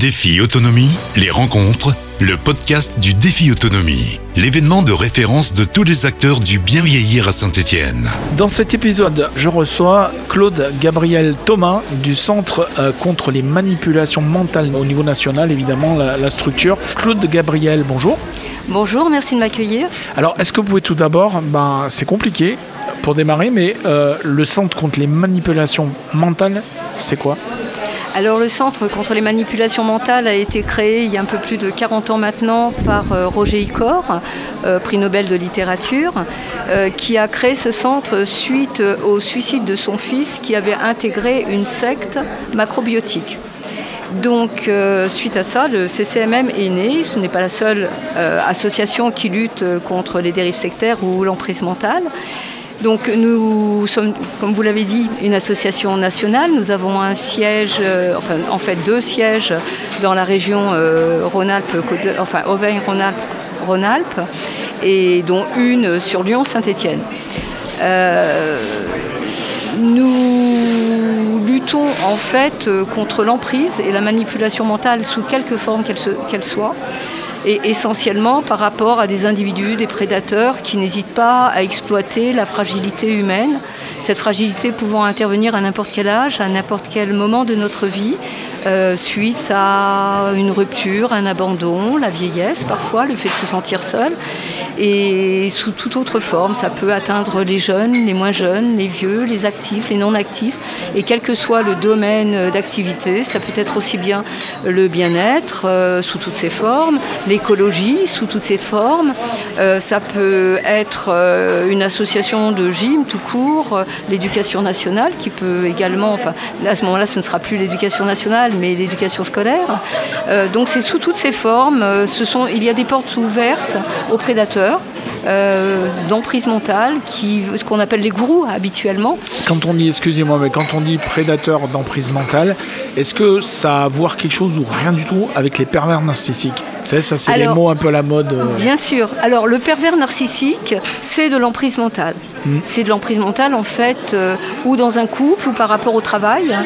Défi Autonomie, les rencontres, le podcast du Défi Autonomie, l'événement de référence de tous les acteurs du bien vieillir à Saint-Étienne. Dans cet épisode, je reçois Claude Gabriel Thomas du Centre euh, contre les manipulations mentales au niveau national, évidemment, la, la structure. Claude Gabriel, bonjour. Bonjour, merci de m'accueillir. Alors, est-ce que vous pouvez tout d'abord, ben, c'est compliqué pour démarrer, mais euh, le Centre contre les manipulations mentales, c'est quoi? Alors le Centre contre les manipulations mentales a été créé il y a un peu plus de 40 ans maintenant par euh, Roger Icor, euh, prix Nobel de littérature, euh, qui a créé ce centre suite au suicide de son fils qui avait intégré une secte macrobiotique. Donc, suite à ça, le CCMM est né. Ce n'est pas la seule association qui lutte contre les dérives sectaires ou l'emprise mentale. Donc nous sommes, comme vous l'avez dit, une association nationale. Nous avons un siège, euh, enfin en fait deux sièges dans la région euh, Rhône-Alpes, enfin Auvergne-Rhône-Alpes, et dont une sur Lyon-Saint-Étienne. Euh, nous luttons en fait contre l'emprise et la manipulation mentale sous quelque forme qu'elle soit et essentiellement par rapport à des individus, des prédateurs qui n'hésitent pas à exploiter la fragilité humaine, cette fragilité pouvant intervenir à n'importe quel âge, à n'importe quel moment de notre vie, euh, suite à une rupture, un abandon, la vieillesse parfois, le fait de se sentir seul et sous toute autre forme. Ça peut atteindre les jeunes, les moins jeunes, les vieux, les actifs, les non actifs. Et quel que soit le domaine d'activité, ça peut être aussi bien le bien-être euh, sous toutes ses formes, l'écologie sous toutes ses formes, euh, ça peut être euh, une association de gym tout court, l'éducation nationale qui peut également, enfin à ce moment-là ce ne sera plus l'éducation nationale mais l'éducation scolaire. donc c'est sous toutes ces formes, il y a des portes ouvertes aux prédateurs euh, d'emprise mentale, qui, ce qu'on appelle les gourous habituellement. Quand on dit, excusez-moi, mais quand on dit prédateur d'emprise mentale, est-ce que ça a à voir quelque chose ou rien du tout avec les pervers narcissiques? Ça c'est les mots un peu à la mode. Euh. Bien sûr. Alors le pervers narcissique, c'est de l'emprise mentale. Hmm. C'est de l'emprise mentale en fait, euh, ou dans un couple, ou par rapport au travail.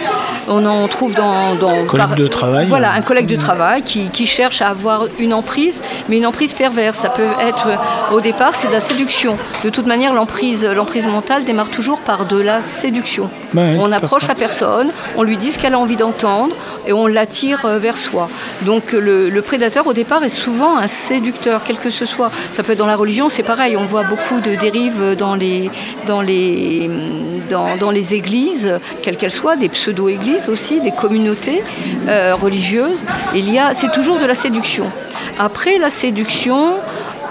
On en trouve dans... dans collègue de travail. Voilà, un collègue de travail qui, qui, cherche à avoir une emprise, mais une emprise perverse. Ça peut être, au départ, c'est de la séduction. De toute manière, l'emprise, l'emprise mentale démarre toujours par de la séduction. on approche la personne, on lui dit ce qu'elle a envie d'entendre, et on l'attire euh, vers soi. Donc le, le prédateur, au départ, est souvent un séducteur, quel que ce soit. Ça peut être dans la religion, c'est pareil. On voit beaucoup de dérives dans les, dans les, dans, les églises, quelles qu'elles soient, des pseudo-églises aussi, des communautés euh, religieuses. Il y a, c'est toujours de la séduction. Après la séduction,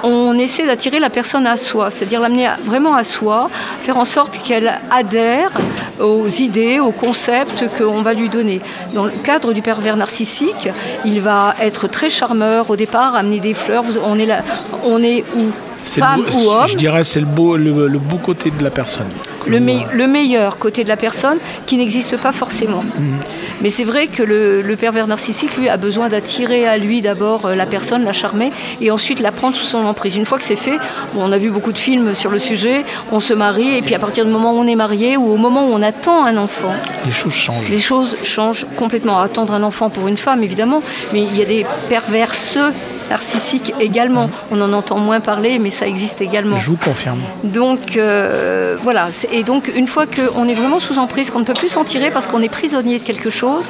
on essaie d'attirer la personne à soi, c'est-à-dire l'amener vraiment à soi, faire en sorte qu'elle adhère aux idées, aux concepts qu'on va lui donner. Dans le cadre du pervers narcissique, il va être très charmeur au départ, amener des fleurs. On est, là, on est où? Femme ou homme. Je dirais c'est le beau, le, beau côté de la personne. Le, le, meilleur côté de la personne qui n'existe pas forcément. Mhm. Mais c'est vrai que le, pervers narcissique, lui, a besoin d'attirer à lui d'abord euh, la personne, la charmer, et ensuite la prendre sous son emprise. Une fois que c'est fait, on a vu beaucoup de films sur le sujet, on se marie, et puis à partir du moment où on est marié ou au moment où on attend un enfant, les choses changent. Les choses changent complètement. Attendre un enfant pour une femme, évidemment, mais il y a des perverseux narcissiques également. On en entend moins parler, mais ça existe également. Je vous confirme. Donc euh, voilà. Et donc une fois qu'on est vraiment sous emprise, qu'on ne peut plus s'en tirer parce qu'on est prisonnier de quelque chose,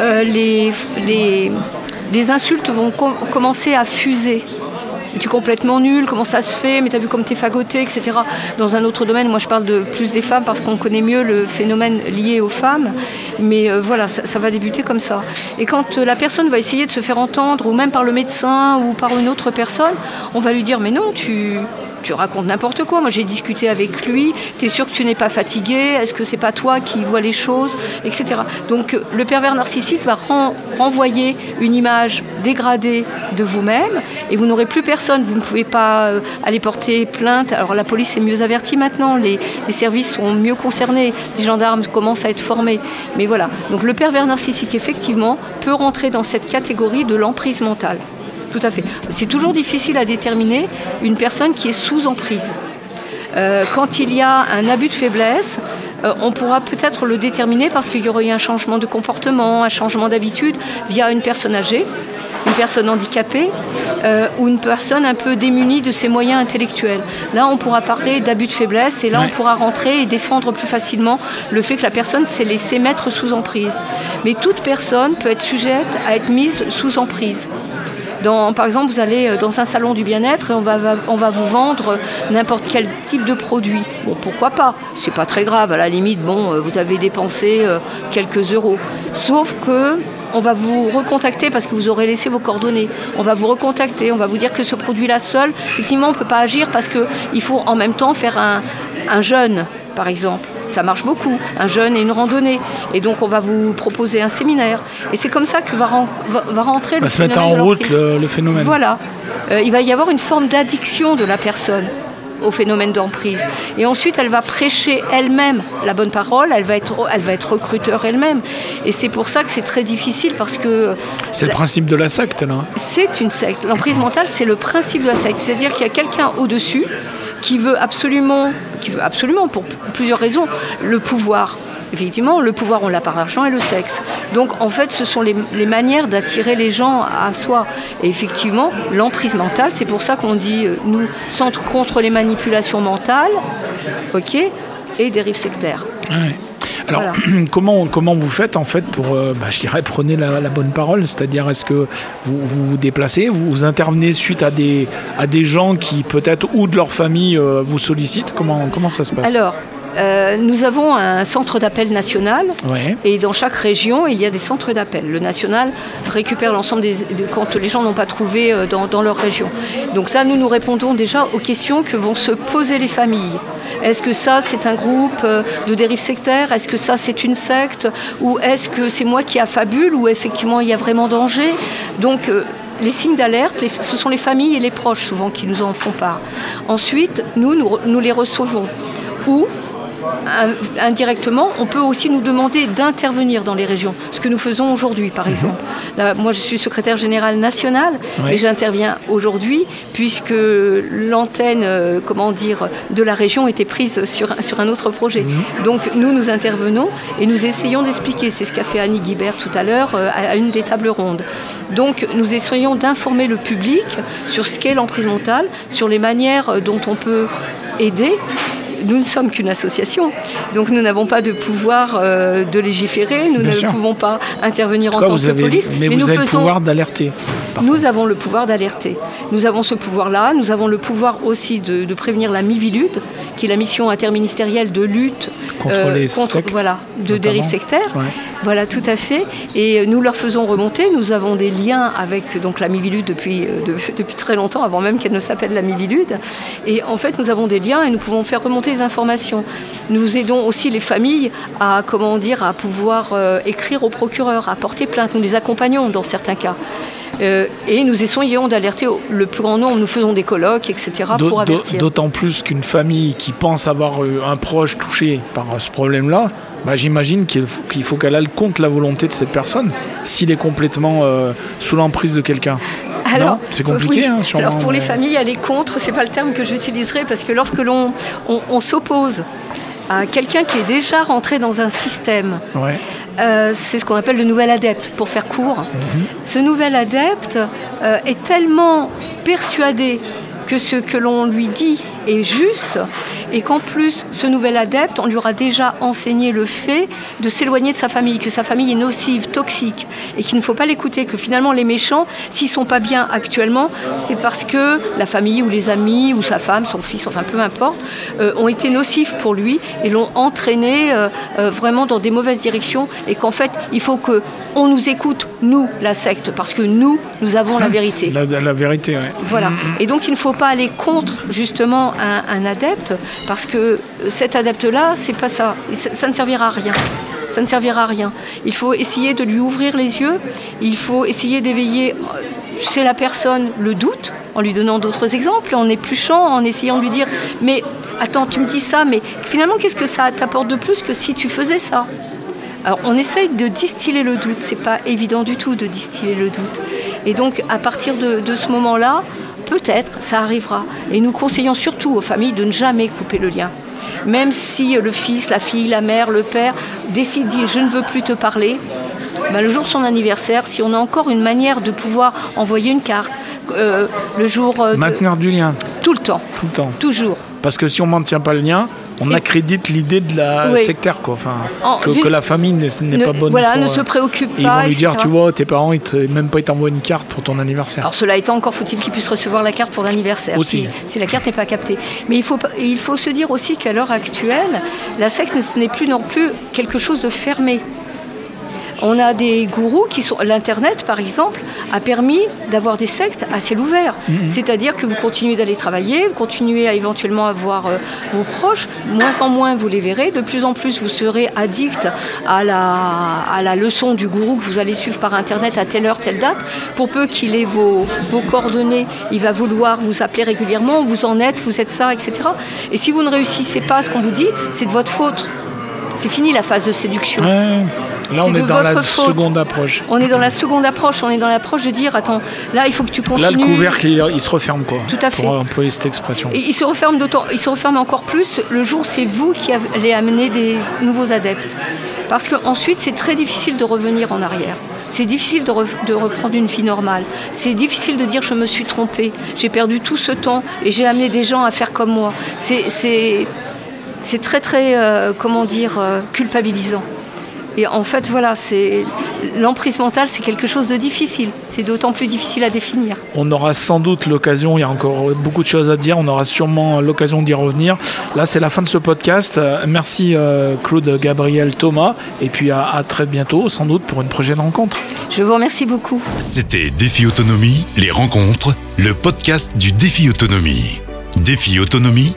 euh, les, les, les insultes vont commencer à fuser tu es complètement nul, comment ça se fait, mais tu as vu comme tu es fagoté, etc. Dans un autre domaine, moi je parle de plus des femmes parce qu'on connaît mieux le phénomène lié aux femmes, mais euh, voilà, ça, va débuter comme ça. Et quand euh, la personne va essayer de se faire entendre, ou même par le médecin ou par une autre personne, on va lui dire mais non, tu tu racontes n'importe quoi. Moi, j'ai discuté avec lui. Tu es sûr que tu n'es pas fatigué? Est-ce que c'est pas toi qui vois les choses? Etc. Donc, le pervers narcissique va renvoyer une image dégradée de vous-même et vous n'aurez plus personne. Vous ne pouvez pas euh, aller porter plainte. Alors, la police est mieux avertie maintenant. Les services sont mieux concernés. Les gendarmes commencent à être formés. Mais voilà. Donc, le pervers narcissique, effectivement, peut rentrer dans cette catégorie de l'emprise mentale. Tout à fait. C'est toujours difficile à déterminer une personne qui est sous emprise. Euh, quand il y a un abus de faiblesse, euh, on pourra peut-être le déterminer parce qu'il y aurait eu un changement de comportement, un changement d'habitude via une personne âgée une personne handicapée euh, ou une personne un peu démunie de ses moyens intellectuels. Là, on pourra parler d'abus de faiblesse et là, on pourra rentrer et défendre plus facilement le fait que la personne s'est laissée mettre sous emprise. Mais toute personne peut être sujette à être mise sous emprise. Par exemple, vous allez euh, dans un salon du bien-être et on va, vous vendre n'importe quel type de produit. Bon, pourquoi pas? C'est pas très grave. À la limite, bon, euh, vous avez dépensé quelques euros. Sauf que on va vous recontacter parce que vous aurez laissé vos coordonnées. On va vous recontacter, on va vous dire que ce produit-là seul, effectivement, on ne peut pas agir parce qu'il faut en même temps faire un, jeûne, par exemple. Ça marche beaucoup, un jeûne et une randonnée. Et donc, on va vous proposer un séminaire. Et c'est comme ça que va, rentrer le se mettre en route le, phénomène. Voilà. Euh, il va y avoir une forme d'addiction de la personne au phénomène d'emprise. Et ensuite, elle va prêcher elle-même la bonne parole, elle va être, elle va être recruteur elle-même. Et c'est pour ça que c'est très difficile parce que... C'est le principe de la secte, là. C'est une secte. L'emprise mentale, c'est le principe de la secte. C'est-à-dire qu'il y a quelqu'un au-dessus qui veut absolument, qui veut absolument, pour plusieurs raisons, le pouvoir effectivement, le pouvoir, on l'a par l'argent et le sexe. Donc, en fait, ce sont les, manières d'attirer les gens à soi. Et effectivement, l'emprise mentale, c'est pour ça qu'on dit, euh, nous, centre contre les manipulations mentales, ok, et dérives sectaires. Alors, comment, comment vous faites en fait pour, euh, bah, je dirais, prenez la, bonne parole, c'est-à-dire est-ce que vous, vous, déplacez, vous, intervenez suite à des, à des gens qui peut-être ou de leur famille euh, vous sollicitent? Comment, comment ça se passe? Alors, euh, nous avons un centre d'appel national et dans chaque région, il y a des centres d'appel. Le national récupère l'ensemble des. quand les gens n'ont pas trouvé euh, dans, leur région. Donc, ça, nous nous répondons déjà aux questions que vont se poser les familles. Est-ce que ça, c'est un groupe euh, de dérive sectaire? Est-ce que ça, c'est une secte? Ou est-ce que c'est moi qui affabule? Ou effectivement, il y a vraiment danger? Donc, les signes d'alerte, ce sont les familles et les proches souvent qui nous en font part. Ensuite, nous, nous, nous les recevons. Ou indirectement, on peut aussi nous demander d'intervenir dans les régions, ce que nous faisons aujourd'hui, par mhm. exemple. moi, je suis secrétaire général national, et j'interviens aujourd'hui puisque l'antenne, euh, comment dire, de la région était prise sur, sur un autre projet. Mhm. Donc, nous, nous intervenons et nous essayons d'expliquer. C'est ce qu'a fait Annie Guibert tout à l'heure euh, à une des tables rondes. Donc, nous essayons d'informer le public sur ce qu'est l'emprise mentale, sur les manières dont on peut aider nous ne sommes qu'une association, donc nous n'avons pas de pouvoir euh, de légiférer, nous ne pouvons pas intervenir en tant que police. Mais, vous nous avez le pouvoir d'alerter. Nous avons le pouvoir d'alerter. Nous avons ce pouvoir-là. Nous avons le pouvoir aussi de, prévenir la Mivilude, qui est la mission interministérielle de lutte contre euh, les sectes, voilà, de dérives sectaires. Voilà, tout à fait. Et nous leur faisons remonter. Nous avons des liens avec la Mivilude depuis, euh, depuis très longtemps, avant même qu'elle ne s'appelle la Mivilude. Et en fait, nous avons des liens et nous pouvons faire remonter les informations. Nous aidons aussi les familles à comment à pouvoir euh, écrire au procureur, à porter plainte. Nous les accompagnons dans certains cas. Euh, et nous essayons d'alerter le plus grand nombre. Nous faisons des colloques, etc. pour avertir. D'autant plus qu'une famille qui pense avoir un proche touché par ce problème-là, bah, j'imagine qu'il faut qu'elle aille contre la volonté de cette personne s'il est complètement euh, sous l'emprise de quelqu'un. Alors, c'est compliqué. Hein, alors pour les familles, aller contre, c'est pas le terme que j'utiliserai parce que lorsque l'on on, s'oppose à quelqu'un qui est déjà rentré dans un système, euh, c'est ce qu'on appelle le nouvel adepte, pour faire court. Mhm. Ce nouvel adepte euh, est tellement persuadé que ce que l'on lui dit est juste et qu'en plus, ce nouvel adepte, on lui aura déjà enseigné le fait de s'éloigner de sa famille, que sa famille est nocive, toxique et qu'il ne faut pas l'écouter, que finalement les méchants, s'ils sont pas bien actuellement, c'est parce que la famille ou les amis ou sa femme, son fils, enfin peu importe, euh, ont été nocifs pour lui et l'ont entraîné euh, euh, vraiment dans des mauvaises directions et qu'en fait, il faut que on nous écoute, nous, la secte, parce que nous, nous avons la vérité. La, vérité, oui. Voilà. Et donc, il ne faut pas aller contre, justement, un, adepte, parce que cet adepte-là, c'est pas ça. ça. ne servira à rien. Ça ne servira à rien. Il faut essayer de lui ouvrir les yeux. Il faut essayer d'éveiller chez la personne le doute, en lui donnant d'autres exemples, en épluchant, en essayant de lui dire Mais attends, tu me dis ça, mais finalement, qu'est-ce que ça t'apporte de plus que si tu faisais ça? Alors on essaye de distiller le doute, c'est pas évident du tout de distiller le doute. Et donc à partir de, ce moment-là, peut-être ça arrivera. Et nous conseillons surtout aux familles de ne jamais couper le lien. Même si le fils, la fille, la mère, le père décide, dit je ne veux plus te parler, ben, le jour de son anniversaire, si on a encore une manière de pouvoir envoyer une carte, euh, le jour... euh, du lien, Tout le temps, tout le temps. toujours. Parce que si on ne maintient pas le lien, on Et- accrédite l'idée de la Oui. sectaire, quoi. Enfin, En- que, la famille ne- n'est Ne- pas bonne. voilà, pour, ne euh, se préoccupe et ils pas. vont lui dire, tu vois, tes parents, ils te- même pas ils t'envoient une carte pour ton anniversaire. Alors cela étant, encore faut-il qu'ils puissent recevoir la carte pour l'anniversaire, Aussi. si, si la carte n'est pas captée. Mais il faut, pas- il faut se dire aussi qu'à l'heure actuelle, la secte n'est plus non plus quelque chose de fermé. On a des gourous qui sont. L'Internet, par exemple, a permis d'avoir des sectes à ciel ouvert. C'est-à-dire que vous continuez d'aller travailler, vous continuez à éventuellement avoir euh, vos proches, moins en moins vous les verrez, de plus en plus vous serez addict à la, à la leçon du gourou que vous allez suivre par Internet à telle heure, telle date. Pour peu qu'il ait vos, vos coordonnées, il va vouloir vous appeler régulièrement, vous en êtes, vous êtes ça, etc. Et si vous ne réussissez pas à ce qu'on vous dit, c'est de votre faute. C'est fini la phase de séduction. Ouais. Là, on est dans la faute. seconde approche. On est dans la seconde approche, on est dans l'approche de dire attends, là il faut que tu continues. Là, le couvercle, il, il se referme, quoi. Tout à fait. Pour employer cette expression. Et il se referme d'autant, il se referme encore plus le jour c'est vous qui allez amener des nouveaux adeptes. Parce qu'ensuite c'est très difficile de revenir en arrière. C'est difficile de, re- de reprendre une vie normale. C'est difficile de dire je me suis trompé, j'ai perdu tout ce temps et j'ai amené des gens à faire comme moi. C'est très très, euh, comment dire, euh, culpabilisant. Et en fait, voilà, c'est l'emprise mentale, c'est quelque chose de difficile. C'est d'autant plus difficile à définir. On aura sans doute l'occasion, il y a encore beaucoup de choses à dire, on aura sûrement l'occasion d'y revenir. Là, c'est la fin de ce podcast. Merci euh, Claude, Gabriel, Thomas, et puis à, à très bientôt, sans doute pour une prochaine rencontre. Je vous remercie beaucoup. C'était Défi Autonomie, les rencontres, le podcast du Défi Autonomie. Défi Autonomie,